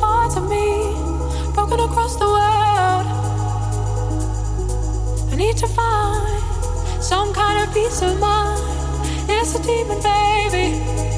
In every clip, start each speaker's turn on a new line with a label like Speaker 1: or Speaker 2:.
Speaker 1: parts of me broken across the world? I need to find some kind of peace of mind. It's a demon, baby.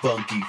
Speaker 2: Funky